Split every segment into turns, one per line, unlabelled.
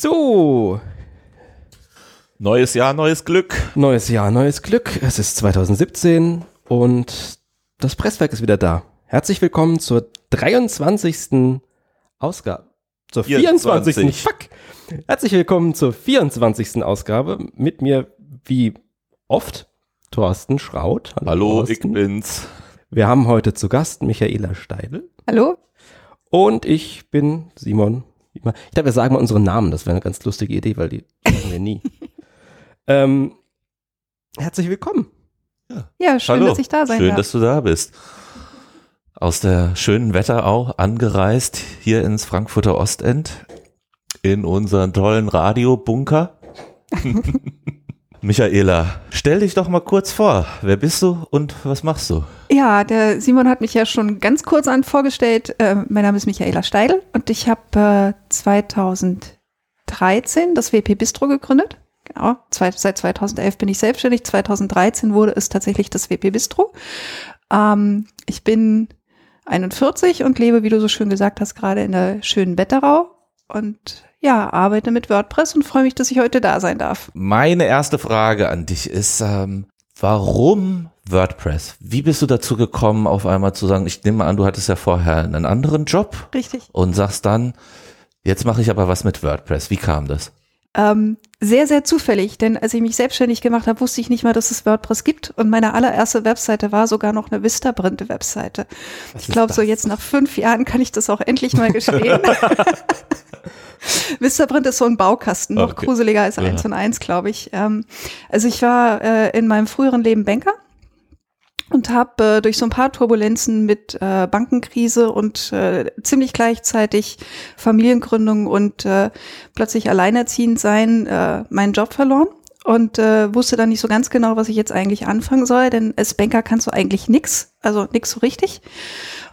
So,
Neues Jahr, neues Glück.
neues Jahr, neues Glück. Es ist 2017 und das Presswerk ist wieder da. Herzlich willkommen zur 23. Ausgabe. Zur 24.
24.
Fuck. Herzlich willkommen zur 24. Ausgabe. Mit mir, wie oft, Thorsten Schraut.
Hallo, ich
Thorsten.
bin's.
Wir haben heute zu Gast Michaela Steidl.
Hallo?
Und ich bin Simon. Ich glaube, wir sagen mal unsere Namen. Das wäre eine ganz lustige Idee, weil die sagen wir nie. ähm, herzlich willkommen.
Ja, schön,
Hallo.
dass ich da sein
Schön,
darf.
dass du da bist. Aus der schönen Wetterau angereist hier ins Frankfurter Ostend in unseren tollen Radiobunker. Michaela, stell dich doch mal kurz vor. Wer bist du und was machst du?
ja, der Simon hat mich ja schon ganz kurz an vorgestellt. Äh, mein Name ist Michaela Steidl und ich habe äh, 2013 das WP Bistro gegründet. Genau, zwei, seit 2011 bin ich selbstständig. 2013 wurde es tatsächlich das WP Bistro. Ähm, ich bin 41 und lebe, wie du so schön gesagt hast, gerade in der schönen Wetterau und ja, arbeite mit WordPress und freue mich, dass ich heute da sein darf.
Meine erste Frage an dich ist, ähm, warum WordPress? Wie bist du dazu gekommen, auf einmal zu sagen, ich nehme an, du hattest ja vorher einen anderen Job
Richtig.
und sagst dann, jetzt mache ich aber was mit WordPress. Wie kam das?
Ähm, sehr, sehr zufällig, denn als ich mich selbstständig gemacht habe, wusste ich nicht mal, dass es WordPress gibt. Und meine allererste Webseite war sogar noch eine Vistaprint-Webseite. Ich glaube, so jetzt nach fünf Jahren kann ich das auch endlich mal gestehen. Vistaprint ist so ein Baukasten, noch
Okay.
gruseliger als
Ja.
eins und eins, glaube ich. Ähm, also ich war äh, in meinem früheren Leben Banker und habe äh, durch so ein paar Turbulenzen mit äh, Bankenkrise und äh, ziemlich gleichzeitig Familiengründung und äh, plötzlich alleinerziehend sein äh, meinen Job verloren und äh, wusste dann nicht so ganz genau, was ich jetzt eigentlich anfangen soll, denn als Banker kannst du eigentlich nix, also nix so richtig.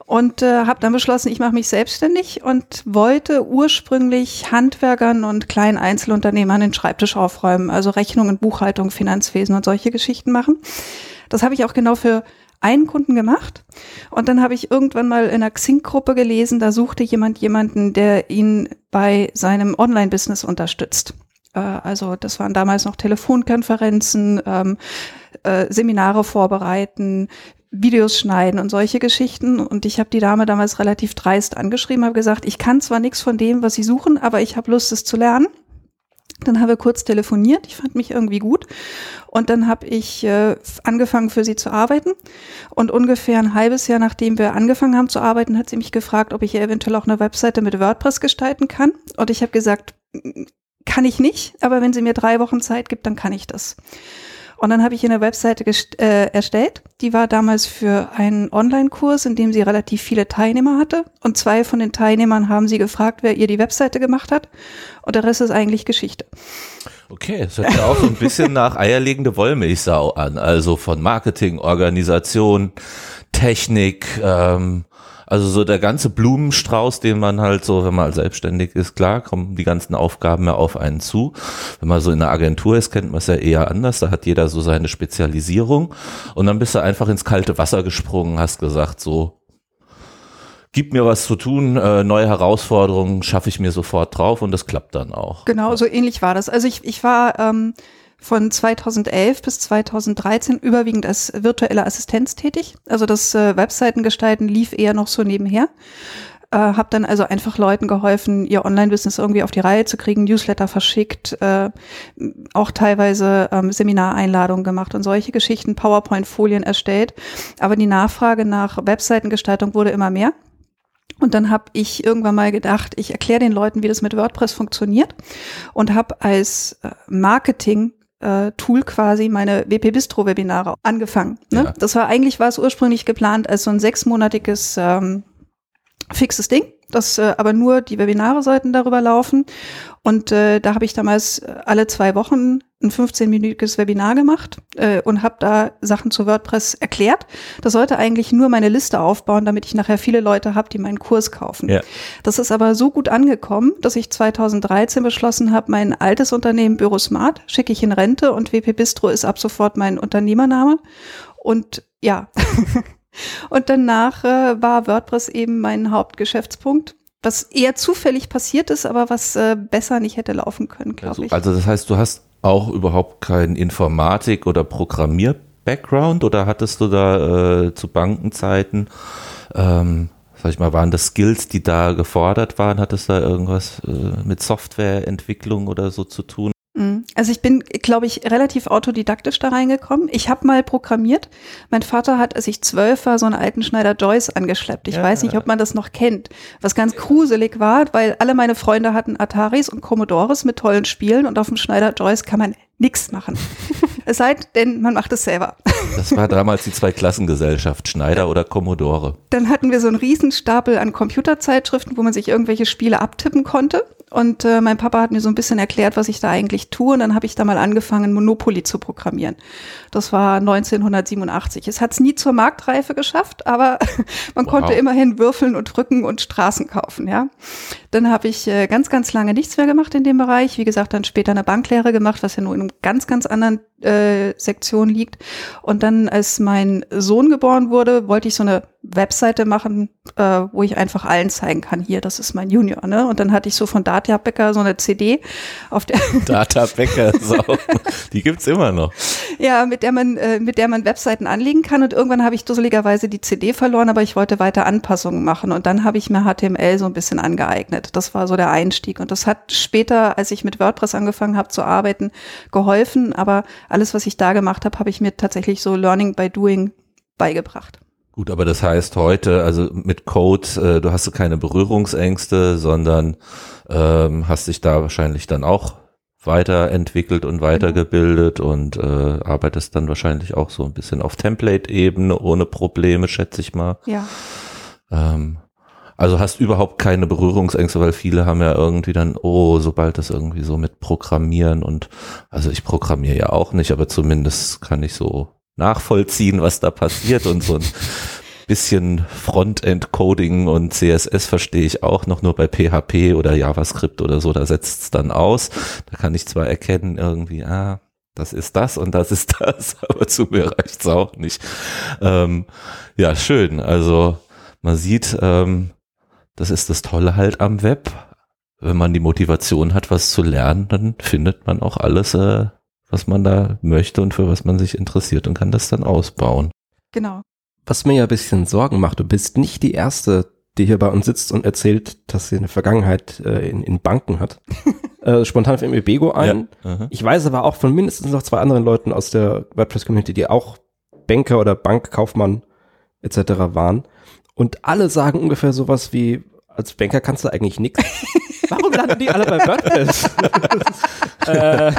Und äh, habe dann beschlossen, ich mache mich selbstständig und wollte ursprünglich Handwerkern und kleinen Einzelunternehmern den Schreibtisch aufräumen, also Rechnungen, Buchhaltung, Finanzwesen und solche Geschichten machen. Das habe ich auch genau für einen Kunden gemacht. Und dann habe ich irgendwann mal in einer Xing-Gruppe gelesen, da suchte jemand jemanden, der ihn bei seinem Online-Business unterstützt. Äh, also das waren damals noch Telefonkonferenzen, ähm, äh, Seminare vorbereiten, Videos schneiden und solche Geschichten. Und ich habe die Dame damals relativ dreist angeschrieben, habe gesagt, ich kann zwar nichts von dem, was Sie suchen, aber ich habe Lust, es zu lernen. Dann haben wir kurz telefoniert. Ich fand mich irgendwie gut. Und dann habe ich äh, angefangen, für sie zu arbeiten. Und ungefähr ein halbes Jahr, nachdem wir angefangen haben zu arbeiten, hat sie mich gefragt, ob ich ihr eventuell auch eine Webseite mit WordPress gestalten kann. Und ich habe gesagt, kann ich nicht, aber wenn sie mir drei Wochen Zeit gibt, dann kann ich das. Und dann habe ich eine Webseite äh, erstellt. Die war damals für einen Online-Kurs, in dem sie relativ viele Teilnehmer hatte. Und zwei von den Teilnehmern haben sie gefragt, wer ihr die Webseite gemacht hat. Und der Rest ist eigentlich Geschichte.
Okay, das hört ja auch so ein bisschen nach eierlegende Wollmilchsau an. Also von Marketing, Organisation, Technik, ähm, also so der ganze Blumenstrauß, den man halt so, wenn man selbstständig ist, klar, kommen die ganzen Aufgaben ja auf einen zu. Wenn man so in einer Agentur ist, kennt man es ja eher anders. Da hat jeder so seine Spezialisierung. Und dann bist du einfach ins kalte Wasser gesprungen, hast gesagt, so, gib mir was zu tun, äh, neue Herausforderungen schaffe ich mir sofort drauf und das klappt dann auch.
Genau, so ähnlich war das. Also ich, ich war ähm, von 2011 bis 2013 überwiegend als virtuelle Assistenz tätig. Also das äh, Webseitengestalten lief eher noch so nebenher. Äh, habe dann also einfach Leuten geholfen, ihr Online-Business irgendwie auf die Reihe zu kriegen, Newsletter verschickt, äh, auch teilweise ähm, Seminareinladungen gemacht und solche Geschichten, PowerPoint-Folien erstellt. Aber die Nachfrage nach Webseitengestaltung wurde immer mehr. Und dann habe ich irgendwann mal gedacht, ich erkläre den Leuten, wie das mit WordPress funktioniert und habe als äh, Marketing äh, Tool quasi meine WP Bistro Webinare angefangen. Ne?
Ja.
Das war eigentlich war es ursprünglich geplant als so ein sechsmonatiges ähm, fixes Ding. Das äh, aber nur die Webinare sollten darüber laufen. Und äh, da habe ich damals äh, alle zwei Wochen ein 15-minütiges Webinar gemacht äh, und habe da Sachen zu WordPress erklärt. Das sollte eigentlich nur meine Liste aufbauen, damit ich nachher viele Leute habe, die meinen Kurs kaufen.
Ja.
Das ist aber so gut angekommen, dass ich 2013 beschlossen habe, mein altes Unternehmen Bürosmart schicke ich in Rente und WP Bistro ist ab sofort mein Unternehmername. Und ja, und danach äh, war WordPress eben mein Hauptgeschäftspunkt. was eher zufällig passiert ist, aber was äh, besser nicht hätte laufen können, glaube
also,
ich.
Also das heißt, du hast auch überhaupt keinen Informatik- oder Programmier-Background oder hattest du da äh, zu Bankenzeiten, ähm, sag ich mal, waren das Skills, die da gefordert waren? Hattest du da irgendwas äh, mit Softwareentwicklung oder so zu tun?
Mhm. Also ich bin, glaube ich, relativ autodidaktisch da reingekommen. Ich habe mal programmiert. Mein Vater hat, als ich zwölf war, so einen alten Schneider Joyce angeschleppt. Ich ja. weiß nicht, ob man das noch kennt. Was ganz gruselig war, weil alle meine Freunde hatten Ataris und Commodores mit tollen Spielen und auf dem Schneider Joyce kann man nichts machen. es sei denn, man macht es selber.
Das war damals die Zweiklassengesellschaft, Schneider oder Commodore.
Dann hatten wir so einen Riesenstapel an Computerzeitschriften, wo man sich irgendwelche Spiele abtippen konnte. Und äh, mein Papa hat mir so ein bisschen erklärt, was ich da eigentlich tue. Und dann habe ich da mal angefangen, Monopoly zu programmieren. Das war 1987. Es hat es nie zur Marktreife geschafft, aber man wow. konnte immerhin würfeln und drücken und Straßen kaufen. Ja, Dann habe ich äh, ganz, ganz lange nichts mehr gemacht in dem Bereich. Wie gesagt, dann später eine Banklehre gemacht, was ja nur in einem ganz, ganz anderen äh, Sektion liegt. Und dann, als mein Sohn geboren wurde, wollte ich so eine Webseite machen, äh, wo ich einfach allen zeigen kann, hier, das ist mein Junior. Ne? Und dann hatte ich so von Data Becker so eine CD auf der
Data Becker, so. die gibt's immer noch.
Ja, mit der man äh, mit der man Webseiten anlegen kann. Und irgendwann habe ich dusseligerweise die CD verloren, aber ich wollte weiter Anpassungen machen. Und dann habe ich mir HTML so ein bisschen angeeignet. Das war so der Einstieg. Und das hat später, als ich mit WordPress angefangen habe zu arbeiten, geholfen. Aber alles, was ich da gemacht habe, habe ich mir tatsächlich so Learning by Doing beigebracht.
Gut, aber das heißt heute, also mit Code, äh, du hast keine Berührungsängste, sondern ähm, hast dich da wahrscheinlich dann auch weiterentwickelt und weitergebildet mhm. und äh, arbeitest dann wahrscheinlich auch so ein bisschen auf Template-Ebene ohne Probleme, schätze ich mal.
Ja.
Ähm, also hast überhaupt keine Berührungsängste, weil viele haben ja irgendwie dann, oh, sobald das irgendwie so mit Programmieren und, also ich programmiere ja auch nicht, aber zumindest kann ich so nachvollziehen, was da passiert und so ein bisschen Frontend-Coding und CSS verstehe ich auch noch nur bei PHP oder JavaScript oder so, da setzt es dann aus. Da kann ich zwar erkennen irgendwie, ah, das ist das und das ist das, aber zu mir reicht's auch nicht. Ähm, ja, schön. Also man sieht, ähm, das ist das Tolle halt am Web. Wenn man die Motivation hat, was zu lernen, dann findet man auch alles, äh, was man da möchte und für was man sich interessiert und kann das dann ausbauen.
Genau.
Was mir ja ein bisschen Sorgen macht, du bist nicht die Erste, die hier bei uns sitzt und erzählt, dass sie eine Vergangenheit äh, in, in Banken hat. äh, spontan fällt mir Bego ein. Ja, ich weiß aber auch von mindestens noch zwei anderen Leuten aus der WordPress-Community, die auch Banker oder Bankkaufmann etc. waren. Und alle sagen ungefähr sowas wie, als Banker kannst du eigentlich nichts. Warum landen die alle bei WordPress?
äh.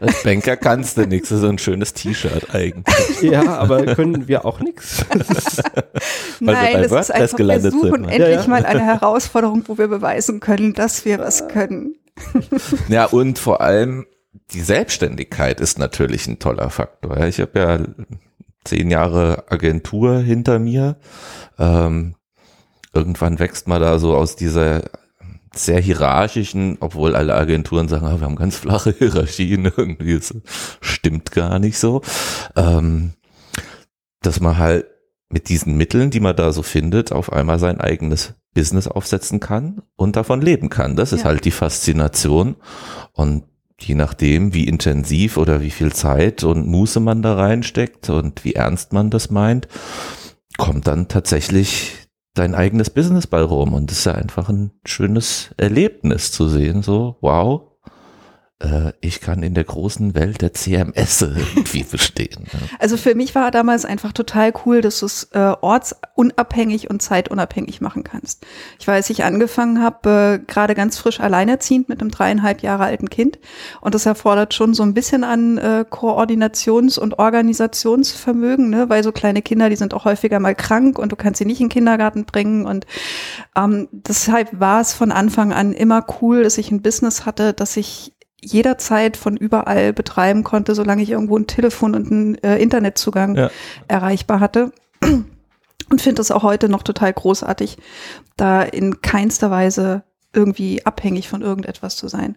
Als Banker kannst du nichts. Das ist so ein schönes T-Shirt eigentlich.
Ja, aber können wir auch nichts?
Nein, das ist einfach, wir suchen sind, ne? endlich ja, ja. mal eine Herausforderung, wo wir beweisen können, dass wir was können.
Ja, und vor allem die Selbstständigkeit ist natürlich ein toller Faktor. Ich habe ja zehn Jahre Agentur hinter mir. Ähm, irgendwann wächst man da so aus dieser sehr hierarchischen, obwohl alle Agenturen sagen, ah, wir haben ganz flache Hierarchien, irgendwie das stimmt gar nicht so, ähm, dass man halt mit diesen Mitteln, die man da so findet, auf einmal sein eigenes Business aufsetzen kann und davon leben kann. Das ist ja. halt die Faszination und je nachdem, wie intensiv oder wie viel Zeit und Muße man da reinsteckt und wie ernst man das meint, kommt dann tatsächlich dein eigenes Business bei rum. Und das ist ja einfach ein schönes Erlebnis zu sehen, so, wow, äh, ich kann in der großen Welt der CMS irgendwie bestehen.
Also für mich war damals einfach total cool, dass du es äh, ortsunabhängig und zeitunabhängig machen kannst. Ich weiß, ich angefangen habe, äh, gerade ganz frisch alleinerziehend mit einem dreieinhalb Jahre alten Kind und das erfordert schon so ein bisschen an äh, Koordinations- und Organisationsvermögen, ne? weil so kleine Kinder, die sind auch häufiger mal krank und du kannst sie nicht in den Kindergarten bringen und ähm, deshalb war es von Anfang an immer cool, dass ich ein Business hatte, dass ich jederzeit von überall betreiben konnte, solange ich irgendwo ein Telefon und einen äh, Internetzugang ja. erreichbar hatte. Und finde das auch heute noch total großartig, da in keinster Weise irgendwie abhängig von irgendetwas zu sein.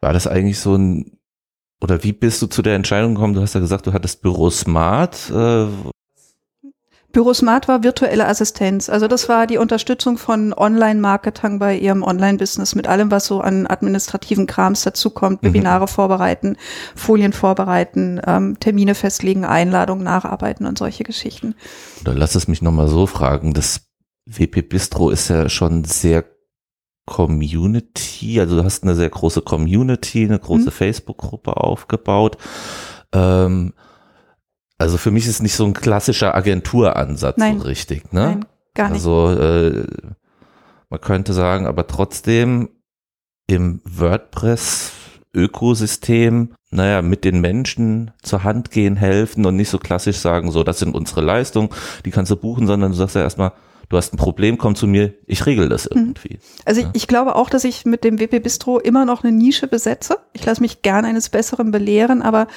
War das eigentlich so ein, oder wie bist du zu der Entscheidung gekommen? Du hast ja gesagt, du hattest Büro Smart. Äh,
Bürosmart war virtuelle Assistenz. Also das war die Unterstützung von Online-Marketing bei ihrem Online-Business mit allem, was so an administrativen Krams dazukommt. Mhm. Webinare vorbereiten, Folien vorbereiten, ähm, Termine festlegen, Einladungen nacharbeiten und solche Geschichten.
Oder lass es mich nochmal so fragen. Das WP Bistro ist ja schon sehr Community, also du hast eine sehr große Community, eine große mhm. Facebook-Gruppe aufgebaut. Ähm, also für mich ist nicht so ein klassischer Agenturansatz
Nein.
so richtig, ne? Nein,
gar nicht.
Also äh, man könnte sagen, aber trotzdem im WordPress Ökosystem, naja, mit den Menschen zur Hand gehen, helfen und nicht so klassisch sagen, so, das sind unsere Leistungen, die kannst du buchen, sondern du sagst ja erstmal, du hast ein Problem, komm zu mir, ich regel das mhm. irgendwie.
Also ja. ich, ich, glaube auch, dass ich mit dem WP Bistro immer noch eine Nische besetze. Ich lasse mich gerne eines Besseren belehren, aber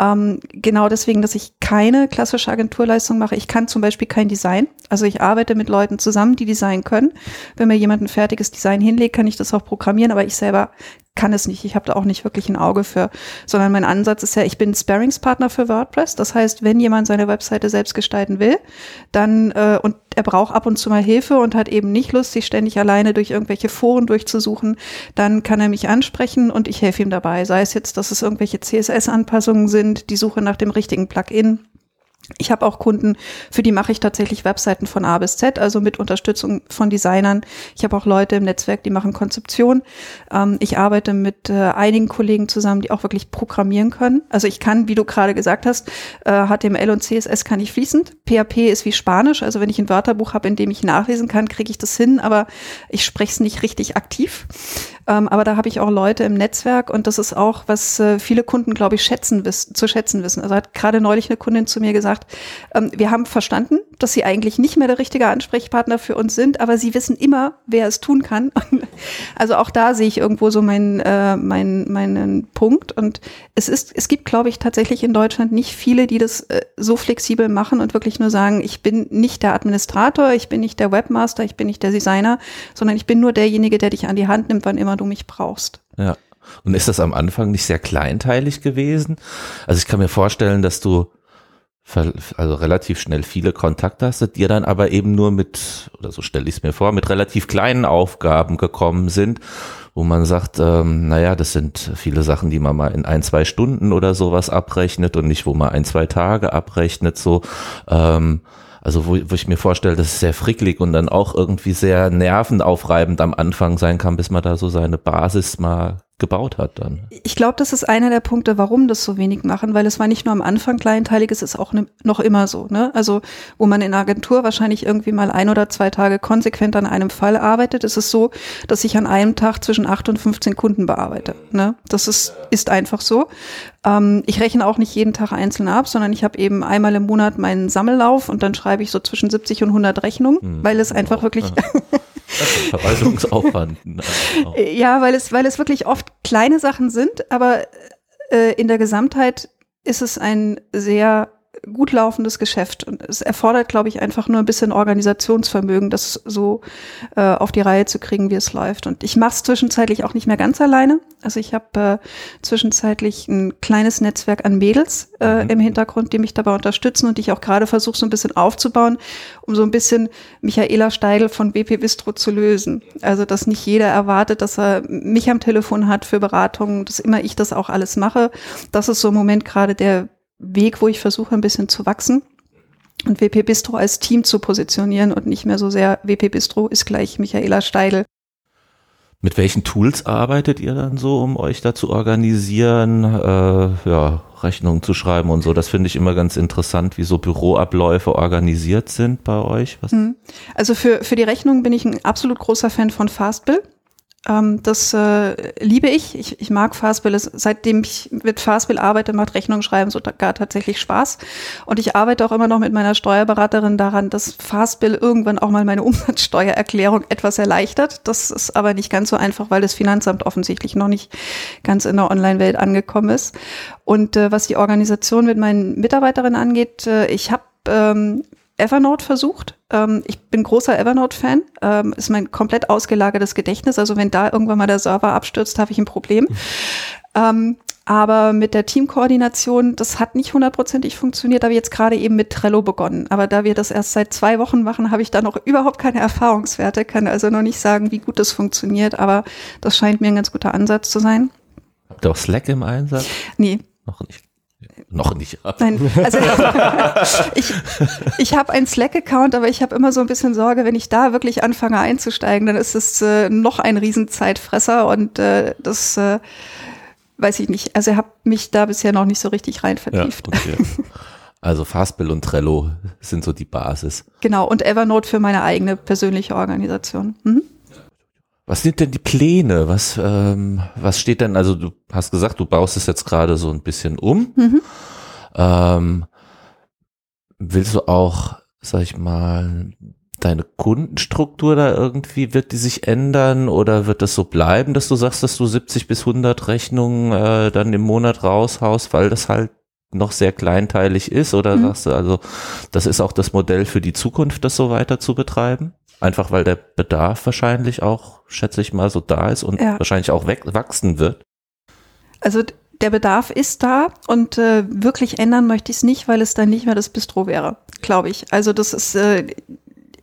ähm, genau deswegen, dass ich keine klassische Agenturleistung mache. Ich kann zum Beispiel kein Design. Also ich arbeite mit Leuten zusammen, die Design können. Wenn mir jemand ein fertiges Design hinlegt, kann ich das auch programmieren, aber ich selber kann es nicht. Ich habe da auch nicht wirklich ein Auge für, sondern mein Ansatz ist ja, ich bin Sparringspartner für WordPress. Das heißt, wenn jemand seine Webseite selbst gestalten will, dann äh, und er braucht ab und zu mal Hilfe und hat eben nicht Lust, sich ständig alleine durch irgendwelche Foren durchzusuchen, dann kann er mich ansprechen und ich helfe ihm dabei. Sei es jetzt, dass es irgendwelche CSS-Anpassungen sind, sind, die Suche nach dem richtigen Plugin. Ich habe auch Kunden, für die mache ich tatsächlich Webseiten von A bis Z, also mit Unterstützung von Designern. Ich habe auch Leute im Netzwerk, die machen Konzeption. Ähm, ich arbeite mit äh, einigen Kollegen zusammen, die auch wirklich programmieren können. Also ich kann, wie du gerade gesagt hast, äh, HTML und CSS kann ich fließend. PHP ist wie Spanisch. Also wenn ich ein Wörterbuch habe, in dem ich nachlesen kann, kriege ich das hin, aber ich spreche es nicht richtig aktiv. Ähm, aber da habe ich auch Leute im Netzwerk und das ist auch, was äh, viele Kunden, glaube ich, schätzen zu schätzen wissen. Also hat gerade neulich eine Kundin zu mir gesagt, ähm, wir haben verstanden, dass sie eigentlich nicht mehr der richtige Ansprechpartner für uns sind, aber sie wissen immer, wer es tun kann. also auch da sehe ich irgendwo so meinen äh, mein, meinen Punkt. Und es ist, es gibt, glaube ich, tatsächlich in Deutschland nicht viele, die das äh, so flexibel machen und wirklich nur sagen, ich bin nicht der Administrator, ich bin nicht der Webmaster, ich bin nicht der Designer, sondern ich bin nur derjenige, der dich an die Hand nimmt, wann immer du mich brauchst.
Ja. Und ist das am Anfang nicht sehr kleinteilig gewesen? Also ich kann mir vorstellen, dass du also relativ schnell viele Kontakte hast, die dann aber eben nur mit, oder so stelle ich es mir vor, mit relativ kleinen Aufgaben gekommen sind, wo man sagt, ähm, naja, das sind viele Sachen, die man mal in ein, zwei Stunden oder sowas abrechnet und nicht, wo man ein, zwei Tage abrechnet, so. Ähm, also wo, wo ich mir vorstelle, dass es sehr fricklig und dann auch irgendwie sehr nervenaufreibend am Anfang sein kann, bis man da so seine Basis mal gebaut hat dann.
Ich glaube, das ist einer der Punkte, warum das so wenig machen, weil es war nicht nur am Anfang kleinteilig, es ist auch ne, noch immer so. Ne? Also wo man in der Agentur wahrscheinlich irgendwie mal ein oder zwei Tage konsequent an einem Fall arbeitet, ist es so, dass ich an einem Tag zwischen acht und 15 Kunden bearbeite. Ne? Das ist, ist einfach so. Ähm, ich rechne auch nicht jeden Tag einzeln ab, sondern ich habe eben einmal im Monat meinen Sammellauf und dann schreibe ich so zwischen 70 und 100 Rechnungen, hm. weil es einfach wirklich
Verwaltungsaufwand.
ja, weil es, weil es wirklich oft kleine Sachen sind, aber äh, in der Gesamtheit ist es ein sehr gut laufendes Geschäft. Und es erfordert, glaube ich, einfach nur ein bisschen Organisationsvermögen, das so äh, auf die Reihe zu kriegen, wie es läuft. Und ich mache es zwischenzeitlich auch nicht mehr ganz alleine. Also ich habe äh, zwischenzeitlich ein kleines Netzwerk an Mädels äh, mhm. im Hintergrund, die mich dabei unterstützen und die ich auch gerade versuche, so ein bisschen aufzubauen, um so ein bisschen Michaela Steidel von BP Bistro zu lösen. Also dass nicht jeder erwartet, dass er mich am Telefon hat für Beratungen, dass immer ich das auch alles mache. Das ist so im Moment gerade der Weg, wo ich versuche, ein bisschen zu wachsen und WP Bistro als Team zu positionieren und nicht mehr so sehr WP Bistro ist gleich Michaela Steidel.
Mit welchen Tools arbeitet ihr dann so, um euch da zu organisieren, äh, ja, Rechnungen zu schreiben und so? Das finde ich immer ganz interessant, wie so Büroabläufe organisiert sind bei euch.
Was? Hm. Also für, für die Rechnungen bin ich ein absolut großer Fan von Fastbill. Ähm, das äh, liebe ich. ich. Ich mag Fastbill. Seitdem ich mit Fastbill arbeite, macht Rechnung schreiben sogar tatsächlich Spaß. Und ich arbeite auch immer noch mit meiner Steuerberaterin daran, dass Fastbill irgendwann auch mal meine Umsatzsteuererklärung etwas erleichtert. Das ist aber nicht ganz so einfach, weil das Finanzamt offensichtlich noch nicht ganz in der Online-Welt angekommen ist. Und äh, was die Organisation mit meinen Mitarbeiterinnen angeht, äh, ich habe ähm, Evernote versucht. Ähm, ich bin großer Evernote-Fan. Ähm, ist mein komplett ausgelagertes Gedächtnis. Also wenn da irgendwann mal der Server abstürzt, habe ich ein Problem. Ähm, Aber mit der Teamkoordination, das hat nicht hundertprozentig funktioniert, aber jetzt gerade eben mit Trello begonnen. Aber da wir das erst seit zwei Wochen machen, habe ich da noch überhaupt keine Erfahrungswerte, kann also noch nicht sagen, wie gut das funktioniert, aber das scheint mir ein ganz guter Ansatz zu sein.
Habt ihr auch Slack im Einsatz?
Nee.
Noch nicht. Noch nicht.
Nein, also ich, ich habe einen Slack-Account, aber ich habe immer so ein bisschen Sorge, wenn ich da wirklich anfange einzusteigen, dann ist es äh, noch ein Riesenzeitfresser und äh, das äh, weiß ich nicht. Also ich habe mich da bisher noch nicht so richtig rein vertieft. Ja, okay.
Also Fastbill und Trello sind so die Basis.
Genau, und Evernote für meine eigene persönliche Organisation. Mhm.
Was sind denn die Pläne? Was, ähm, was steht denn, also du hast gesagt, du baust es jetzt gerade so ein bisschen um. Mhm. Ähm, willst du auch, sag ich mal, deine Kundenstruktur da irgendwie, wird die sich ändern oder wird das so bleiben, dass du sagst, dass du 70 bis 100 Rechnungen äh, dann im Monat raushaust, weil das halt noch sehr kleinteilig ist oder mhm. sagst du, also das ist auch das Modell für die Zukunft, das so weiter zu betreiben? Einfach weil der Bedarf wahrscheinlich auch, schätze ich mal, so da ist und ja. wahrscheinlich auch wachsen wird.
Also der Bedarf ist da und äh, wirklich ändern möchte ich es nicht, weil es dann nicht mehr das Bistro wäre, glaube ich. Also das ist, äh,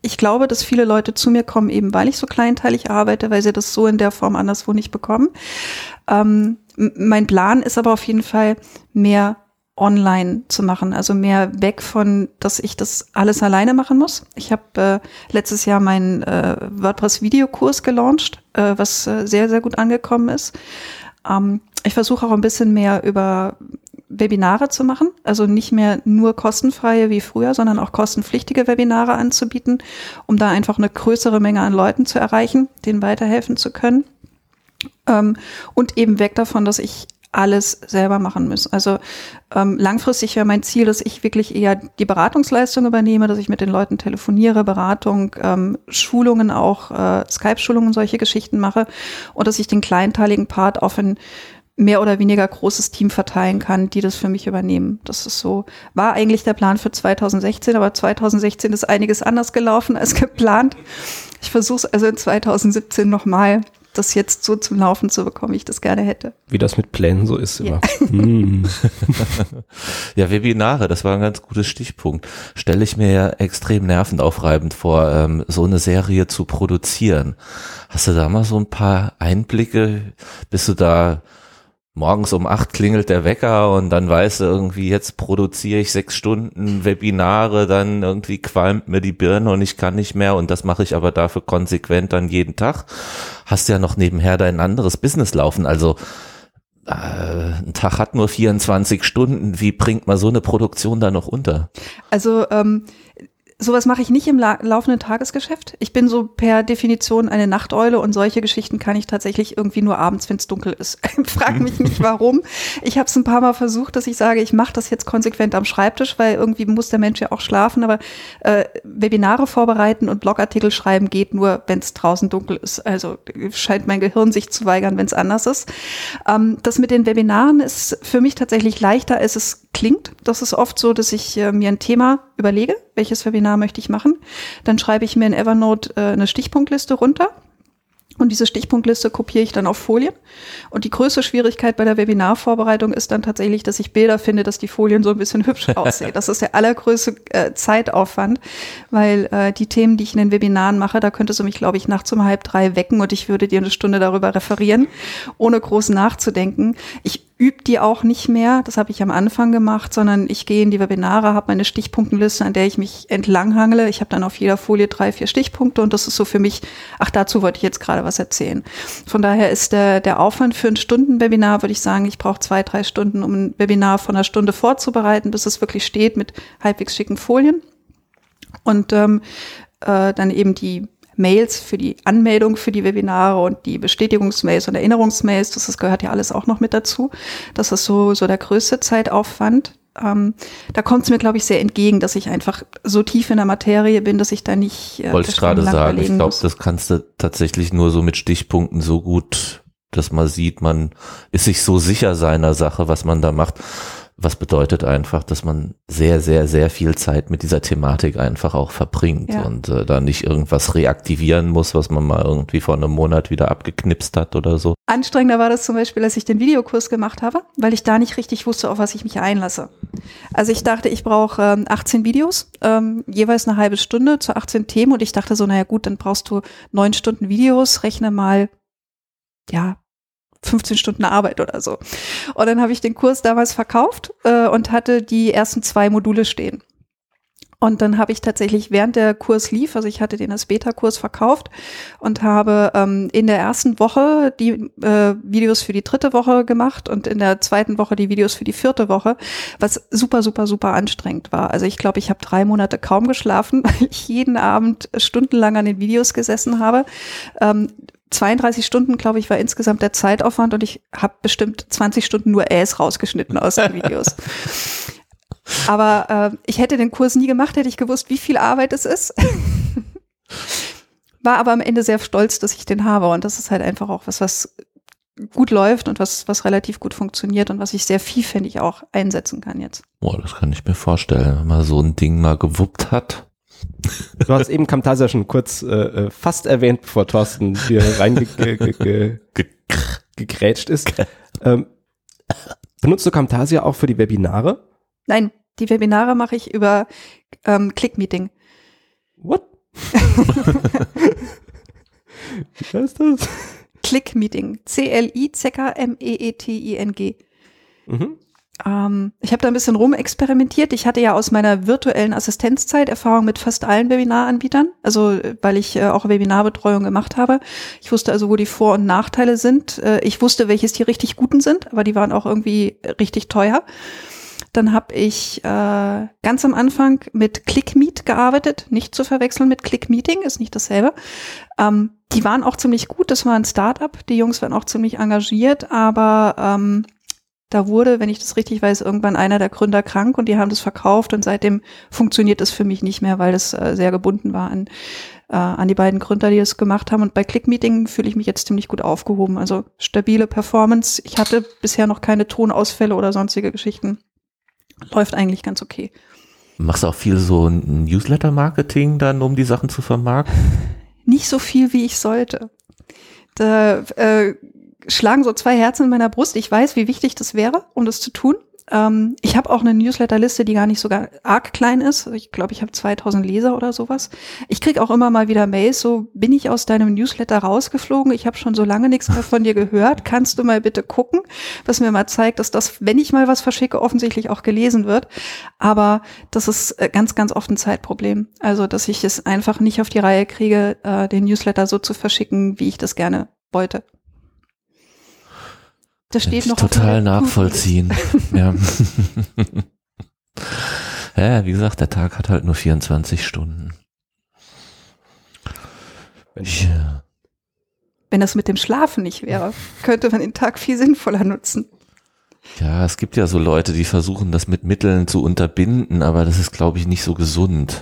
ich glaube, dass viele Leute zu mir kommen, eben weil ich so kleinteilig arbeite, weil sie das so in der Form anderswo nicht bekommen. Ähm, mein Plan ist aber auf jeden Fall mehr online zu machen, also mehr weg von, dass ich das alles alleine machen muss. Ich habe äh, letztes Jahr meinen äh, WordPress-Videokurs gelauncht, äh, was äh, sehr, sehr gut angekommen ist. Ähm, ich versuche auch ein bisschen mehr über Webinare zu machen, also nicht mehr nur kostenfreie wie früher, sondern auch kostenpflichtige Webinare anzubieten, um da einfach eine größere Menge an Leuten zu erreichen, denen weiterhelfen zu können. Ähm, und eben weg davon, dass ich alles selber machen muss. Also ähm, langfristig wäre mein Ziel, dass ich wirklich eher die Beratungsleistung übernehme, dass ich mit den Leuten telefoniere, Beratung, ähm, Schulungen auch, äh, Skype-Schulungen, solche Geschichten mache und dass ich den kleinteiligen Part auf ein mehr oder weniger großes Team verteilen kann, die das für mich übernehmen. Das ist so, war eigentlich der Plan für 2016, aber 2016 ist einiges anders gelaufen als geplant. Ich versuche es also in 2017 nochmal das jetzt so zum Laufen zu bekommen, wie ich das gerne hätte.
Wie das mit Plänen so ist immer. Ja, hm.
ja Webinare, das war ein ganz gutes Stichpunkt. Stelle ich mir ja extrem nervenaufreibend vor, ähm, so eine Serie zu produzieren. Hast du da mal so ein paar Einblicke? Bist du da morgens um acht klingelt der Wecker und dann weißt du irgendwie, jetzt produziere ich sechs Stunden Webinare, dann irgendwie qualmt mir die Birne und ich kann nicht mehr und das mache ich aber dafür konsequent dann jeden Tag. Hast ja noch nebenher dein anderes Business laufen, also äh, ein Tag hat nur 24 Stunden, wie bringt man so eine Produktion da noch unter?
Also ähm, sowas mache ich nicht im la laufenden Tagesgeschäft. Ich bin so per Definition eine Nachteule und solche Geschichten kann ich tatsächlich irgendwie nur abends, wenn es dunkel ist. Frag mich nicht warum. Ich habe es ein paar Mal versucht, dass ich sage, ich mache das jetzt konsequent am Schreibtisch, weil irgendwie muss der Mensch ja auch schlafen. Aber äh, Webinare vorbereiten und Blogartikel schreiben geht nur, wenn es draußen dunkel ist. Also scheint mein Gehirn sich zu weigern, wenn es anders ist. Ähm, das mit den Webinaren ist für mich tatsächlich leichter, es klingt. Das ist oft so, dass ich äh, mir ein Thema überlege, welches Webinar möchte ich machen. Dann schreibe ich mir in Evernote äh, eine Stichpunktliste runter und diese Stichpunktliste kopiere ich dann auf Folien. Und die größte Schwierigkeit bei der Webinarvorbereitung ist dann tatsächlich, dass ich Bilder finde, dass die Folien so ein bisschen hübsch aussehen. Das ist der allergrößte äh, Zeitaufwand, weil äh, die Themen, die ich in den Webinaren mache, da könntest du mich, glaube ich, nachts um halb drei wecken und ich würde dir eine Stunde darüber referieren, ohne groß nachzudenken. Ich übe die auch nicht mehr, das habe ich am Anfang gemacht, sondern ich gehe in die Webinare, habe meine Stichpunktenliste, an der ich mich entlanghangle. Ich habe dann auf jeder Folie drei, vier Stichpunkte und das ist so für mich, ach, dazu wollte ich jetzt gerade was erzählen. Von daher ist der, der Aufwand für ein Stundenwebinar, würde ich sagen, ich brauche zwei, drei Stunden, um ein Webinar von einer Stunde vorzubereiten, bis es wirklich steht mit halbwegs schicken Folien. Und ähm, äh, dann eben die Mails für die Anmeldung für die Webinare und die Bestätigungsmails und Erinnerungsmails, das, das gehört ja alles auch noch mit dazu. Das ist so, so der größte Zeitaufwand. Ähm, da kommt es mir, glaube ich, sehr entgegen, dass ich einfach so tief in der Materie bin, dass ich da nicht.
Äh, Wollte ich gerade sagen, ich glaube, das kannst du tatsächlich nur so mit Stichpunkten so gut, dass man sieht, man ist sich so sicher seiner Sache, was man da macht was bedeutet einfach, dass man sehr, sehr, sehr viel Zeit mit dieser Thematik einfach auch verbringt ja. und äh, da nicht irgendwas reaktivieren muss, was man mal irgendwie vor einem Monat wieder abgeknipst hat oder so.
Anstrengender war das zum Beispiel, als ich den Videokurs gemacht habe, weil ich da nicht richtig wusste, auf was ich mich einlasse. Also ich dachte, ich brauche ähm, 18 Videos, ähm, jeweils eine halbe Stunde zu 18 Themen und ich dachte so, naja gut, dann brauchst du neun Stunden Videos, rechne mal ja, 15 Stunden Arbeit oder so. Und dann habe ich den Kurs damals verkauft äh, und hatte die ersten zwei Module stehen. Und dann habe ich tatsächlich während der Kurs lief, also ich hatte den als Beta-Kurs verkauft und habe ähm, in der ersten Woche die äh, Videos für die dritte Woche gemacht und in der zweiten Woche die Videos für die vierte Woche, was super, super, super anstrengend war. Also ich glaube, ich habe drei Monate kaum geschlafen, weil ich jeden Abend stundenlang an den Videos gesessen habe. Ähm, 32 Stunden, glaube ich, war insgesamt der Zeitaufwand und ich habe bestimmt 20 Stunden nur Äs rausgeschnitten aus den Videos. Aber äh, ich hätte den Kurs nie gemacht, hätte ich gewusst, wie viel Arbeit es ist. War aber am Ende sehr stolz, dass ich den habe. Und das ist halt einfach auch was, was gut läuft und was, was relativ gut funktioniert und was ich sehr vielfältig auch einsetzen kann jetzt.
Boah, das kann ich mir vorstellen, wenn man so ein Ding mal gewuppt hat.
Du hast eben Camtasia schon kurz äh, äh fast erwähnt, bevor Thorsten hier reingegrätscht ist. Ähm, benutzt du Camtasia auch für die Webinare?
Nein, die Webinare mache ich über ähm, Click-Meeting.
What? Wie heißt das?
Click-Meeting. C-L-I-C-K-M-E-E-T-I-N-G. Mhm. Ähm, ich habe da ein bisschen rumexperimentiert. Ich hatte ja aus meiner virtuellen Assistenzzeit Erfahrung mit fast allen Webinaranbietern, also weil ich äh, auch Webinarbetreuung gemacht habe. Ich wusste also, wo die Vor- und Nachteile sind. Äh, ich wusste, welches die richtig guten sind, aber die waren auch irgendwie richtig teuer. Dann habe ich äh, ganz am Anfang mit ClickMeet gearbeitet, nicht zu verwechseln mit ClickMeeting, ist nicht dasselbe. Ähm, die waren auch ziemlich gut, das war ein Startup, die Jungs waren auch ziemlich engagiert, aber ähm, da wurde, wenn ich das richtig weiß, irgendwann einer der Gründer krank und die haben das verkauft und seitdem funktioniert das für mich nicht mehr, weil das äh, sehr gebunden war an, äh, an die beiden Gründer, die es gemacht haben. Und bei Clickmeeting fühle ich mich jetzt ziemlich gut aufgehoben. Also stabile Performance. Ich hatte bisher noch keine Tonausfälle oder sonstige Geschichten. Läuft eigentlich ganz okay.
Machst du auch viel so Newsletter-Marketing dann, um die Sachen zu vermarkten?
Nicht so viel, wie ich sollte. Da äh, schlagen so zwei Herzen in meiner Brust. Ich weiß, wie wichtig das wäre, um das zu tun. Ähm, ich habe auch eine Newsletterliste, die gar nicht sogar arg klein ist. Ich glaube, ich habe 2000 Leser oder sowas. Ich krieg auch immer mal wieder Mails, so bin ich aus deinem Newsletter rausgeflogen. Ich habe schon so lange nichts mehr von dir gehört. Kannst du mal bitte gucken, was mir mal zeigt, dass das, wenn ich mal was verschicke, offensichtlich auch gelesen wird. Aber das ist äh, ganz, ganz oft ein Zeitproblem. Also, dass ich es einfach nicht auf die Reihe kriege, äh, den Newsletter so zu verschicken, wie ich das gerne wollte.
Das steht noch total nachvollziehen. ja. ja, wie gesagt, der Tag hat halt nur 24 Stunden.
Ja. Wenn das mit dem Schlafen nicht wäre, könnte man den Tag viel sinnvoller nutzen.
Ja, es gibt ja so Leute, die versuchen, das mit Mitteln zu unterbinden, aber das ist, glaube ich, nicht so gesund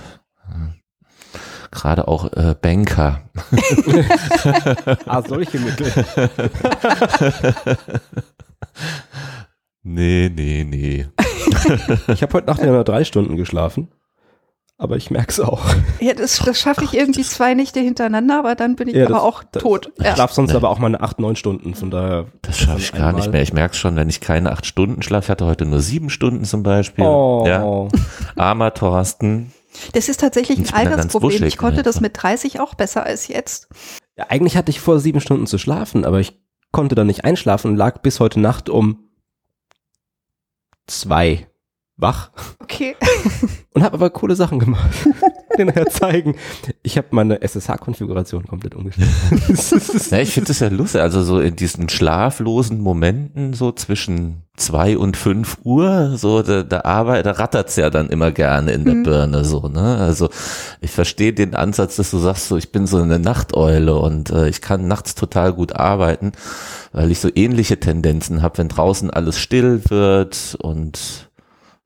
gerade auch äh, Banker.
ah, solche Mittel.
nee, nee, nee.
ich habe heute Nacht ja nur drei Stunden geschlafen. Aber ich merke es auch.
Ja, das, das schaffe ich irgendwie zwei Nächte hintereinander, aber dann bin ich ja, aber das, auch das, tot.
Ich ja. schlafe sonst nee. aber auch meine acht, neun Stunden, von daher.
Das schaffe ich gar nicht mehr. Ich merke schon, wenn ich keine acht Stunden schlafe, ich hatte heute nur sieben Stunden zum Beispiel. Oh. Ja. Armer Thorsten.
Das ist tatsächlich ein Altersproblem. Ich konnte das mit 30 auch besser als jetzt.
Ja, eigentlich hatte ich vor, sieben Stunden zu schlafen, aber ich konnte dann nicht einschlafen und lag bis heute Nacht um zwei wach.
Okay.
Und habe aber coole Sachen gemacht. den nachher zeigen. Ich habe meine SSH-Konfiguration komplett umgestellt.
ja, ich finde das ja lustig. Also so in diesen schlaflosen Momenten, so zwischen zwei und fünf Uhr, so da, da arbeitet, da rattert's ja dann immer gerne in der mhm. Birne, so, ne? Also ich verstehe den Ansatz, dass du sagst, so ich bin so eine Nachteule und äh, ich kann nachts total gut arbeiten, weil ich so ähnliche Tendenzen habe, wenn draußen alles still wird und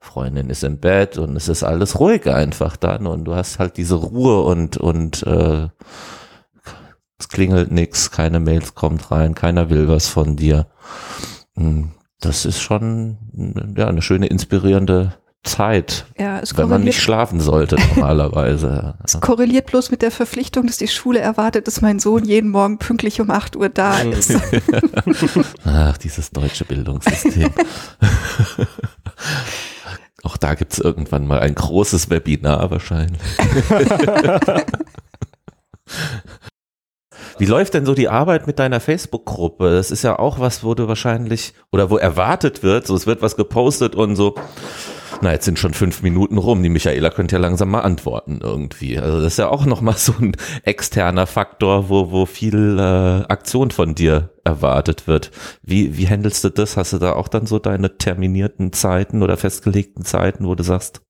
Freundin ist im Bett und es ist alles ruhig einfach dann und du hast halt diese Ruhe und und äh, es klingelt nix, keine Mails kommt rein, keiner will was von dir. Hm, das ist schon ja, eine schöne, inspirierende Zeit,
ja, es
wenn man nicht schlafen sollte normalerweise.
es korreliert bloß mit der Verpflichtung, dass die Schule erwartet, dass mein Sohn jeden Morgen pünktlich um 8 Uhr da ist.
Ach, dieses deutsche Bildungssystem. Auch da gibt's irgendwann mal ein großes Webinar wahrscheinlich. Wie läuft denn so die Arbeit mit deiner Facebook-Gruppe? Das ist ja auch was, wo du wahrscheinlich oder wo erwartet wird, so es wird was gepostet und so. Na, jetzt sind schon fünf Minuten rum. Die Michaela könnte ja langsam mal antworten irgendwie. Also das ist ja auch nochmal so ein externer Faktor, wo, wo viel äh, Aktion von dir erwartet wird. Wie, wie handelst du das? Hast du da auch dann so deine terminierten Zeiten oder festgelegten Zeiten, wo du sagst,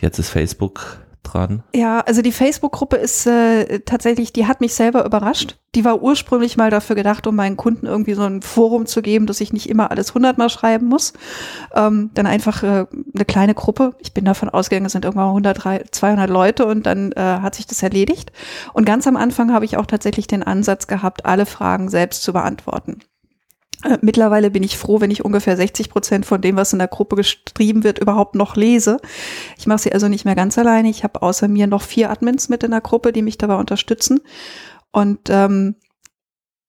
jetzt ist Facebook dran?
Ja, also die Facebook-Gruppe ist äh, tatsächlich, die hat mich selber überrascht. Die war ursprünglich mal dafür gedacht, um meinen Kunden irgendwie so ein Forum zu geben, dass ich nicht immer alles hundertmal schreiben muss. Ähm, dann einfach äh, eine kleine Gruppe. Ich bin davon ausgegangen, es sind irgendwann 100, 200 Leute und dann äh, hat sich das erledigt. Und ganz am Anfang habe ich auch tatsächlich den Ansatz gehabt, alle Fragen selbst zu beantworten. Mittlerweile bin ich froh, wenn ich ungefähr 60 Prozent von dem, was in der Gruppe geschrieben wird, überhaupt noch lese. Ich mache sie also nicht mehr ganz alleine. Ich habe außer mir noch vier Admins mit in der Gruppe, die mich dabei unterstützen. Und ähm,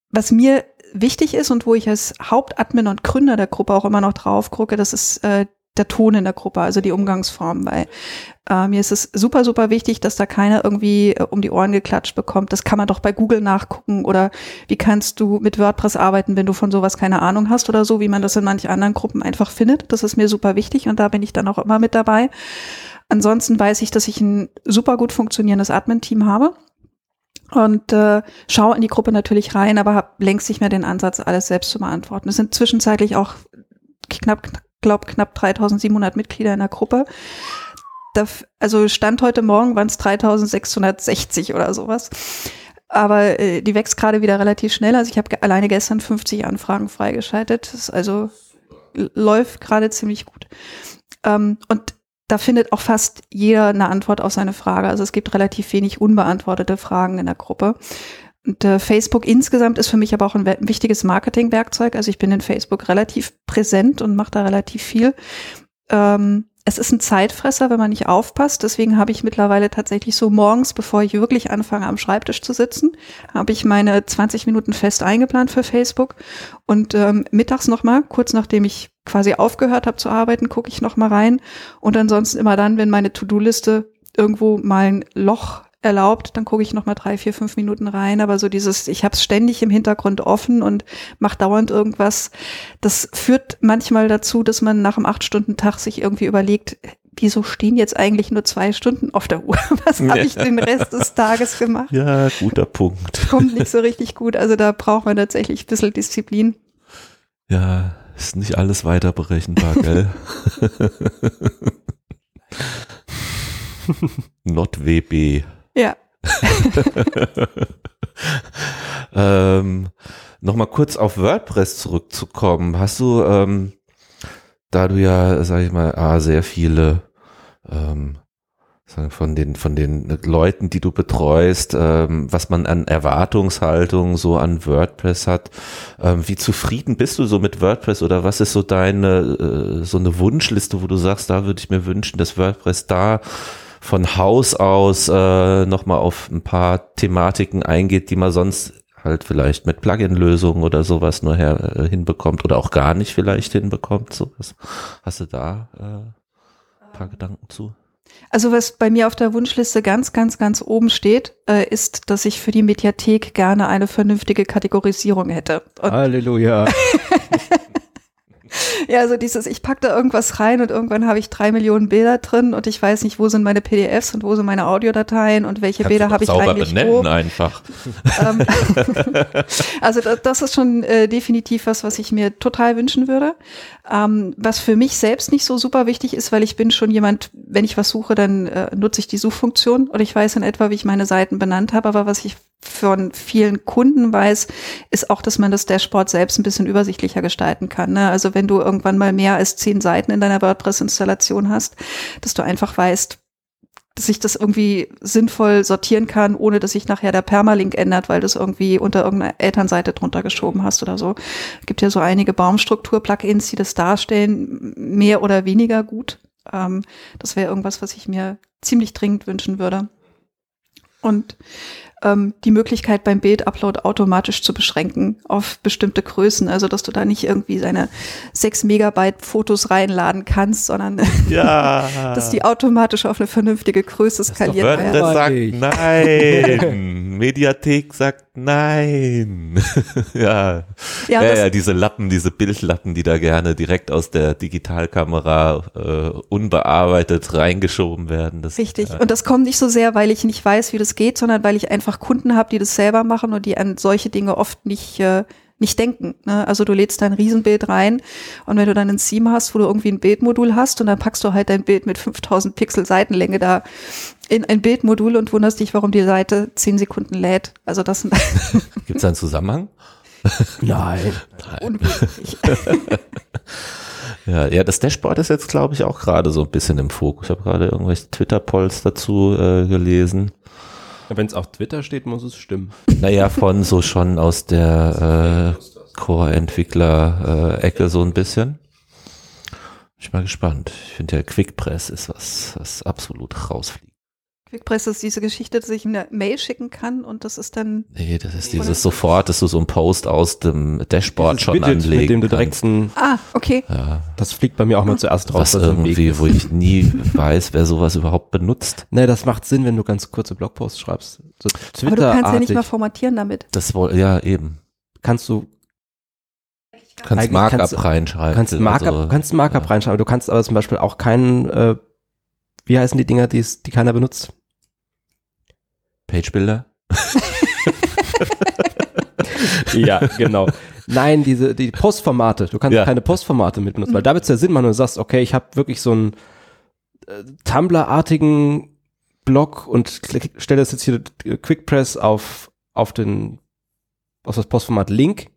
was mir wichtig ist und wo ich als Hauptadmin und Gründer der Gruppe auch immer noch drauf gucke, das ist äh, der Ton in der Gruppe, also die Umgangsform, weil äh, mir ist es super, super wichtig, dass da keiner irgendwie äh, um die Ohren geklatscht bekommt. Das kann man doch bei Google nachgucken oder wie kannst du mit WordPress arbeiten, wenn du von sowas keine Ahnung hast oder so, wie man das in manchen anderen Gruppen einfach findet. Das ist mir super wichtig und da bin ich dann auch immer mit dabei. Ansonsten weiß ich, dass ich ein super gut funktionierendes Admin-Team habe und äh, schaue in die Gruppe natürlich rein, aber habe längst nicht mehr den Ansatz, alles selbst zu beantworten. Es sind zwischenzeitlich auch knapp glaube, knapp 3700 Mitglieder in der Gruppe. Da, also Stand heute Morgen waren es 3660 oder sowas. Aber äh, die wächst gerade wieder relativ schnell. Also ich habe alleine gestern 50 Anfragen freigeschaltet. Das also läuft gerade ziemlich gut. Ähm, und da findet auch fast jeder eine Antwort auf seine Frage. Also es gibt relativ wenig unbeantwortete Fragen in der Gruppe. Und Facebook insgesamt ist für mich aber auch ein, ein wichtiges Marketingwerkzeug. Also ich bin in Facebook relativ präsent und mache da relativ viel. Ähm, es ist ein Zeitfresser, wenn man nicht aufpasst. Deswegen habe ich mittlerweile tatsächlich so morgens, bevor ich wirklich anfange, am Schreibtisch zu sitzen, habe ich meine 20 Minuten fest eingeplant für Facebook. Und ähm, mittags nochmal, kurz nachdem ich quasi aufgehört habe zu arbeiten, gucke ich nochmal rein. Und ansonsten immer dann, wenn meine To-Do-Liste irgendwo mal ein Loch erlaubt, dann gucke ich noch mal drei, vier, fünf Minuten rein. Aber so dieses, ich habe es ständig im Hintergrund offen und mache dauernd irgendwas. Das führt manchmal dazu, dass man nach einem acht Stunden Tag sich irgendwie überlegt, wieso stehen jetzt eigentlich nur zwei Stunden auf der Uhr? Was habe ich den Rest des Tages gemacht?
Ja, guter Punkt.
Kommt nicht so richtig gut. Also da braucht man tatsächlich ein bisschen Disziplin.
Ja, ist nicht alles weiter berechenbar, gell? Not WB.
Ja.
ähm, Nochmal kurz auf WordPress zurückzukommen. Hast du, ähm, da du ja, sag ich mal, ah, sehr viele ähm, von den von den Leuten, die du betreust, ähm, was man an Erwartungshaltung so an WordPress hat. Ähm, wie zufrieden bist du so mit WordPress oder was ist so deine äh, so eine Wunschliste, wo du sagst, da würde ich mir wünschen, dass WordPress da von Haus aus äh, nochmal auf ein paar Thematiken eingeht, die man sonst halt vielleicht mit Plugin-Lösungen oder sowas nur her, äh, hinbekommt oder auch gar nicht vielleicht hinbekommt. Sowas. Hast du da äh, ein paar Gedanken zu?
Also was bei mir auf der Wunschliste ganz, ganz, ganz oben steht, äh, ist, dass ich für die Mediathek gerne eine vernünftige Kategorisierung hätte.
Und Halleluja.
Ja, also dieses, ich pack da irgendwas rein und irgendwann habe ich drei Millionen Bilder drin und ich weiß nicht, wo sind meine PDFs und wo sind meine Audiodateien und welche Kannst Bilder habe ich eigentlich
benennen wo. einfach.
Ähm, also das, das, ist schon äh, definitiv was, was ich mir total wünschen würde. Ähm, was für mich selbst nicht so super wichtig ist, weil ich bin schon jemand, wenn ich was suche, dann äh, nutze ich die Suchfunktion und ich weiß in etwa, wie ich meine Seiten benannt habe, aber was ich von vielen Kunden weiß, ist auch, dass man das Dashboard selbst ein bisschen übersichtlicher gestalten kann. Ne? Also wenn du irgendwann mal mehr als zehn Seiten in deiner WordPress-Installation hast, dass du einfach weißt, dass ich das irgendwie sinnvoll sortieren kann, ohne dass sich nachher der Permalink ändert, weil du es irgendwie unter irgendeiner Elternseite drunter geschoben hast oder so. Es gibt ja so einige Baumstruktur-Plugins, die das darstellen, mehr oder weniger gut. Ähm, das wäre irgendwas, was ich mir ziemlich dringend wünschen würde. Und ähm, die Möglichkeit beim Bildupload automatisch zu beschränken auf bestimmte Größen, also dass du da nicht irgendwie seine sechs Megabyte Fotos reinladen kannst, sondern
Ja.
dass die automatisch auf eine vernünftige Größe skaliert werden.
WordPress sagt nein. Mediathek sagt nein. ja.
Ja,
Ja, ja, diese Lappen, diese Bildlappen, die da gerne direkt aus der Digitalkamera äh, unbearbeitet reingeschoben werden. Das,
Richtig.
Ja.
Und das kommt nicht so sehr, weil ich nicht weiß, wie das geht, sondern weil ich einfach Kunden habe, die das selber machen und die an solche Dinge oft nicht, äh, nicht denken. Ne? Also du lädst dein Riesenbild rein und wenn du dann ein Theme hast, wo du irgendwie ein Bildmodul hast und dann packst du halt dein Bild mit 5000 Pixel Seitenlänge da in ein Bildmodul und wunderst dich, warum die Seite 10 Sekunden lädt. Also das sind
Gibt es einen Zusammenhang?
Nein.
unwesentlich.
Ja, ja, das Dashboard ist jetzt, glaube ich, auch gerade so ein bisschen im Fokus. Ich habe gerade irgendwelche Twitter-Polls dazu äh, gelesen.
Wenn es auf Twitter steht, muss es stimmen.
Naja, von so schon aus der äh, Core-Entwickler-Ecke so ein bisschen. Bin ich mal gespannt. Ich finde ja QuickPress ist was, was absolut rausfliegt.
QuickPress ist diese Geschichte, dass ich eine Mail schicken kann und das ist dann
Nee, das ist dieses sofort, dass du so einen Post aus dem Dashboard schon
Widget,
anlegen
mit dem du direkt
kannst.
ein,
Ah, okay.
Ja,
das fliegt bei mir auch mal zuerst raus.
was
Weg
irgendwie, wo ich nie weiß, wer sowas überhaupt benutzt.
Nee, das macht Sinn, wenn du ganz kurze Blogposts schreibst. So
Aber du kannst ja nicht mal formatieren damit.
Das wohl, ja, eben.
kannst du
Kannst Markup
kannst
reinschreiben.
kannst Markup,
also,
kannst Markup
ja.
reinschreiben. Du kannst aber zum Beispiel auch keinen, äh, wie heißen die Dinger, die keiner benutzt?
Pagebilder?
Ja, genau. Nein, diese die Postformate. Du kannst
Ja.
keine Postformate mit benutzen, weil da wird's ja Sinn machen, wenn du sagst, okay, ich habe wirklich so einen äh, Tumblr-artigen Blog und stelle das jetzt hier äh, QuickPress auf auf den auf das Postformat Link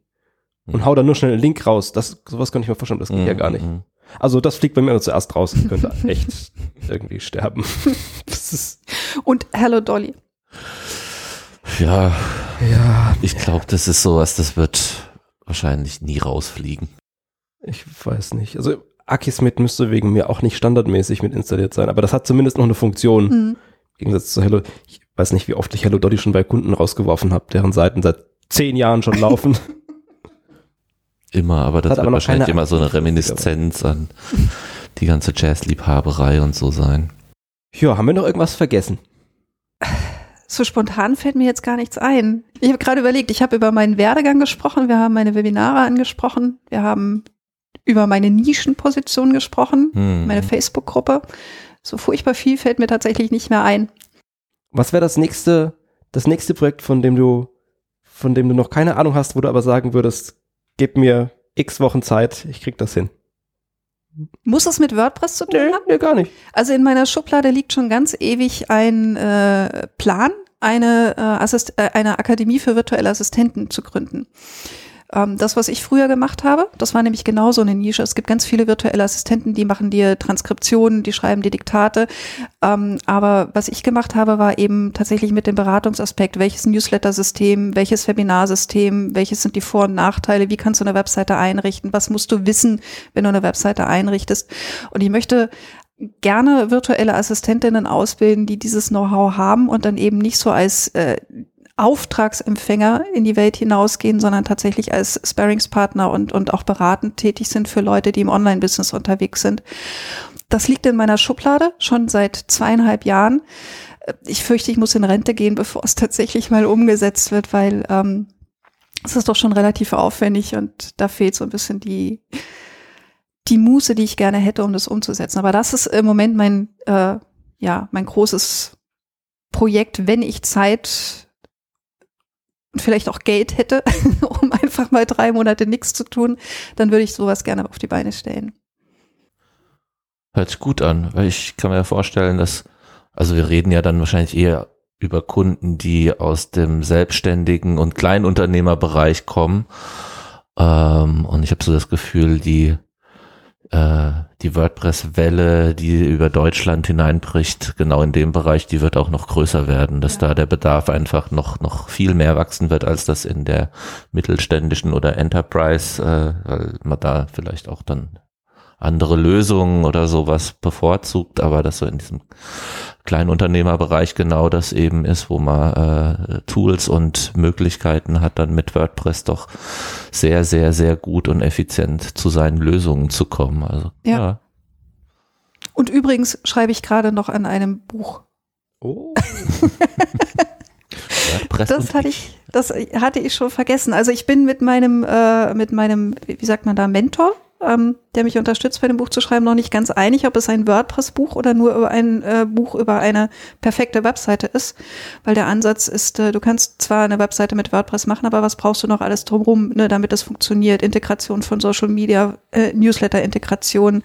und
Mhm.
hau da nur schnell einen Link raus. Das sowas kann ich mir vorstellen, das geht ja gar nicht.
Mhm.
Also das fliegt bei mir nur zuerst raus. Ich könnte echt irgendwie sterben. Das ist
Und Hello Dolly.
Ja,
ja,
ich glaube, das ist sowas, das wird wahrscheinlich nie rausfliegen.
Ich weiß nicht. Also Akismet müsste wegen mir auch nicht standardmäßig mit installiert sein, aber das hat zumindest noch eine Funktion.
Mhm.
Im Gegensatz zu Hello. Ich weiß nicht, wie oft ich Hello Dolly schon bei Kunden rausgeworfen habe, deren Seiten seit zehn Jahren schon laufen.
Immer, aber das
Hat
wird
aber
wahrscheinlich immer so eine Reminiszenz an die ganze Jazzliebhaberei und so sein.
ja, haben wir noch irgendwas vergessen?
So spontan fällt mir jetzt gar nichts ein. Ich habe gerade überlegt, ich habe über meinen Werdegang gesprochen, wir haben meine Webinare angesprochen, wir haben über meine Nischenposition gesprochen,
Hm.
meine Facebook-Gruppe. So furchtbar viel fällt mir tatsächlich nicht mehr ein.
Was wäre das nächste, das nächste Projekt, von dem du, von dem du noch keine Ahnung hast, wo du aber sagen würdest, gib mir x Wochen Zeit, ich krieg das hin?
Muss es mit WordPress zu tun haben?
nee, gar nicht.
Also in meiner Schublade liegt schon ganz ewig ein äh, Plan, eine, äh, Assist äh, eine Akademie für virtuelle Assistenten zu gründen. Ähm, das, was ich früher gemacht habe, das war nämlich genau so eine Nische. Es gibt ganz viele virtuelle Assistenten, die machen dir Transkriptionen, die schreiben dir Diktate. Ähm, aber was ich gemacht habe, war eben tatsächlich mit dem Beratungsaspekt, welches Newsletter-System, welches Webinarsystem, welches sind die Vor- und Nachteile, wie kannst du eine Webseite einrichten, was musst du wissen, wenn du eine Webseite einrichtest. Und ich möchte gerne virtuelle Assistentinnen ausbilden, die dieses Know-how haben und dann eben nicht so als äh, Auftragsempfänger in die Welt hinausgehen, sondern tatsächlich als Sparringspartner und, und auch beratend tätig sind für Leute, die im Online-Business unterwegs sind. Das liegt in meiner Schublade schon seit zweieinhalb Jahren. Ich fürchte, ich muss in Rente gehen, bevor es tatsächlich mal umgesetzt wird, weil ähm, es ist doch schon relativ aufwendig und da fehlt so ein bisschen die, die Muße, die ich gerne hätte, um das umzusetzen. Aber das ist im Moment mein, äh, ja, mein großes Projekt, wenn ich Zeit und vielleicht auch Geld hätte, um einfach mal drei Monate nichts zu tun, dann würde ich sowas gerne auf die Beine stellen.
Hört sich gut an, weil ich kann mir ja vorstellen, dass, also wir reden ja dann wahrscheinlich eher über Kunden, die aus dem selbstständigen und Kleinunternehmerbereich kommen. Ähm, und ich habe so das Gefühl, die, äh, die WordPress-Welle, die über Deutschland hineinbricht, genau in dem Bereich, die wird auch noch größer werden, dass ja. da der Bedarf einfach noch, noch viel mehr wachsen wird, als das in der mittelständischen oder Enterprise, äh, weil man da vielleicht auch dann andere Lösungen oder sowas bevorzugt, aber dass so in diesem Kleinunternehmerbereich genau das eben ist, wo man äh, Tools und Möglichkeiten hat, dann mit WordPress doch sehr, sehr, sehr gut und effizient zu seinen Lösungen zu kommen. Also ja. ja.
Und übrigens schreibe ich gerade noch an einem Buch. Oh. das hatte ich, das hatte ich schon vergessen. Also ich bin mit meinem, äh, mit meinem, wie sagt man da, Mentor, ähm, der mich unterstützt bei dem Buch zu schreiben, noch nicht ganz einig, ob es ein WordPress-Buch oder nur über ein äh, Buch über eine perfekte Webseite ist. Weil der Ansatz ist, äh, du kannst zwar eine Webseite mit WordPress machen, aber was brauchst du noch alles drumherum, ne, damit das funktioniert? Integration von Social Media, äh, Newsletter-Integration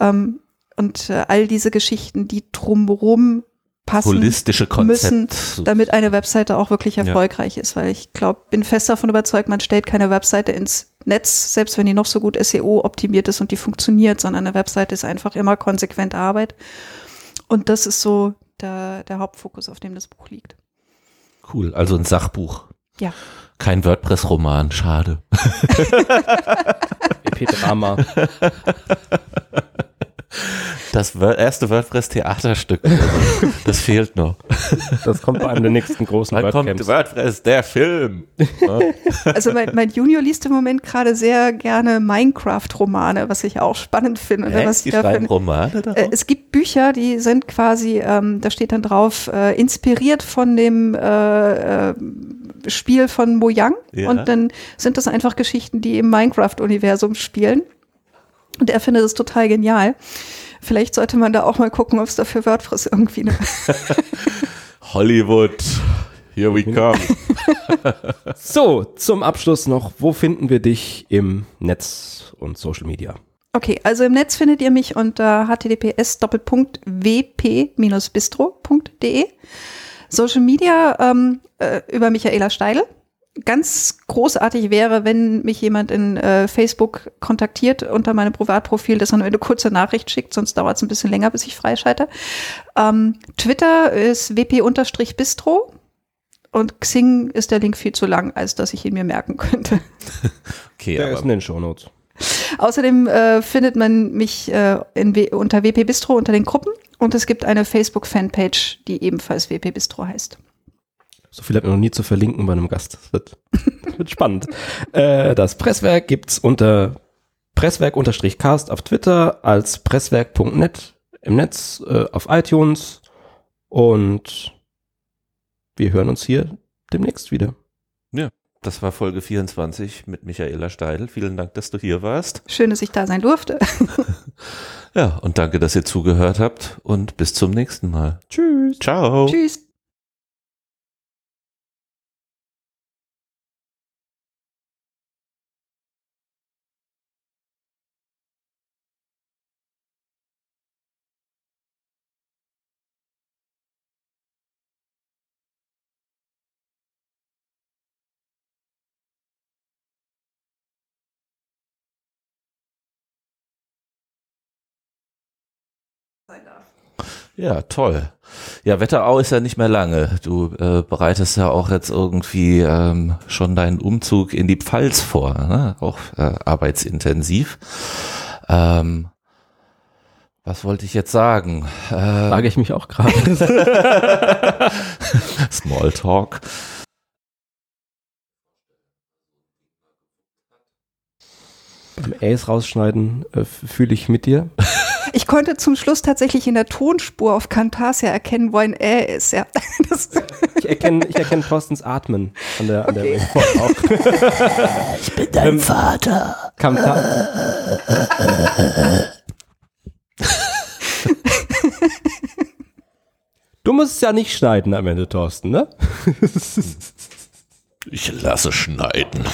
ähm, und äh, all diese Geschichten, die drumherum passen
Holistische
müssen, damit eine Webseite auch wirklich erfolgreich ja. ist. Weil ich glaube, bin fest davon überzeugt, man stellt keine Webseite ins Netz, selbst wenn die noch so gut SEO optimiert ist und die funktioniert, sondern eine Webseite ist einfach immer konsequente Arbeit. Und das ist so der, der Hauptfokus, auf dem das Buch liegt.
Cool, also ein Sachbuch.
Ja.
Kein WordPress-Roman, schade.
EP-Drama.
Das erste WordPress-Theaterstück. Das fehlt noch.
Das kommt bei einem der nächsten großen
Dann kommt WordPress, der Film.
Also mein, mein Junior liest im Moment gerade sehr gerne Minecraft-Romane, was ich auch spannend finde.
Hä? Was die schreiben Romane
äh, Es gibt Bücher, die sind quasi, ähm, da steht dann drauf, äh, inspiriert von dem äh, äh, Spiel von Mojang. Ja. Und dann sind das einfach Geschichten, die im Minecraft-Universum spielen. Und er findet es total genial. Vielleicht sollte man da auch mal gucken, ob es dafür WordPress irgendwie eine
Hollywood, here we come.
so, zum Abschluss noch, wo finden wir dich im Netz und Social Media?
Okay, also im Netz findet ihr mich unter https wp-bistro.de. Social Media ähm, äh, über Michaela Steidel ganz großartig wäre, wenn mich jemand in äh, Facebook kontaktiert unter meinem Privatprofil, dass er nur eine kurze Nachricht schickt, sonst dauert es ein bisschen länger, bis ich freischalte. Ähm, Twitter ist wp-bistro und Xing ist der Link viel zu lang, als dass ich ihn mir merken könnte.
okay, der ist in den Shownotes.
Außerdem äh, findet man mich äh, in unter WP Bistro unter den Gruppen und es gibt eine Facebook-Fanpage, die ebenfalls WP Bistro heißt.
So viel hat mir noch nie zu verlinken bei einem Gast. Das wird, das wird spannend. Äh, das Presswerk gibt's unter Presswerk-Cast auf Twitter, als presswerk.net im Netz, äh, auf iTunes und wir hören uns hier demnächst wieder.
Ja, das war Folge 24 mit Michaela Steidl. Vielen Dank, dass du hier warst.
Schön, dass ich da sein durfte.
ja, und danke, dass ihr zugehört habt und bis zum nächsten Mal.
Tschüss.
Ciao.
Tschüss.
Sein darf. Ja, toll. Ja, Wetterau ist ja nicht mehr lange. Du äh, bereitest ja auch jetzt irgendwie ähm, schon deinen Umzug in die Pfalz vor, ne? auch äh, arbeitsintensiv. Ähm, was wollte ich jetzt sagen?
Ähm, Frage ich mich auch gerade.
Smalltalk.
Beim Ace rausschneiden äh, fühle ich mit dir.
Ich konnte zum Schluss tatsächlich in der Tonspur auf Camtasia erkennen, wo ein Ä ist. Ja.
ich erkenne ich erkenn Thorstens Atmen an der, an okay. der auch.
Ich bin dein ähm, Vater. Camta
du musst es ja nicht schneiden am Ende, Thorsten, ne?
ich lasse schneiden.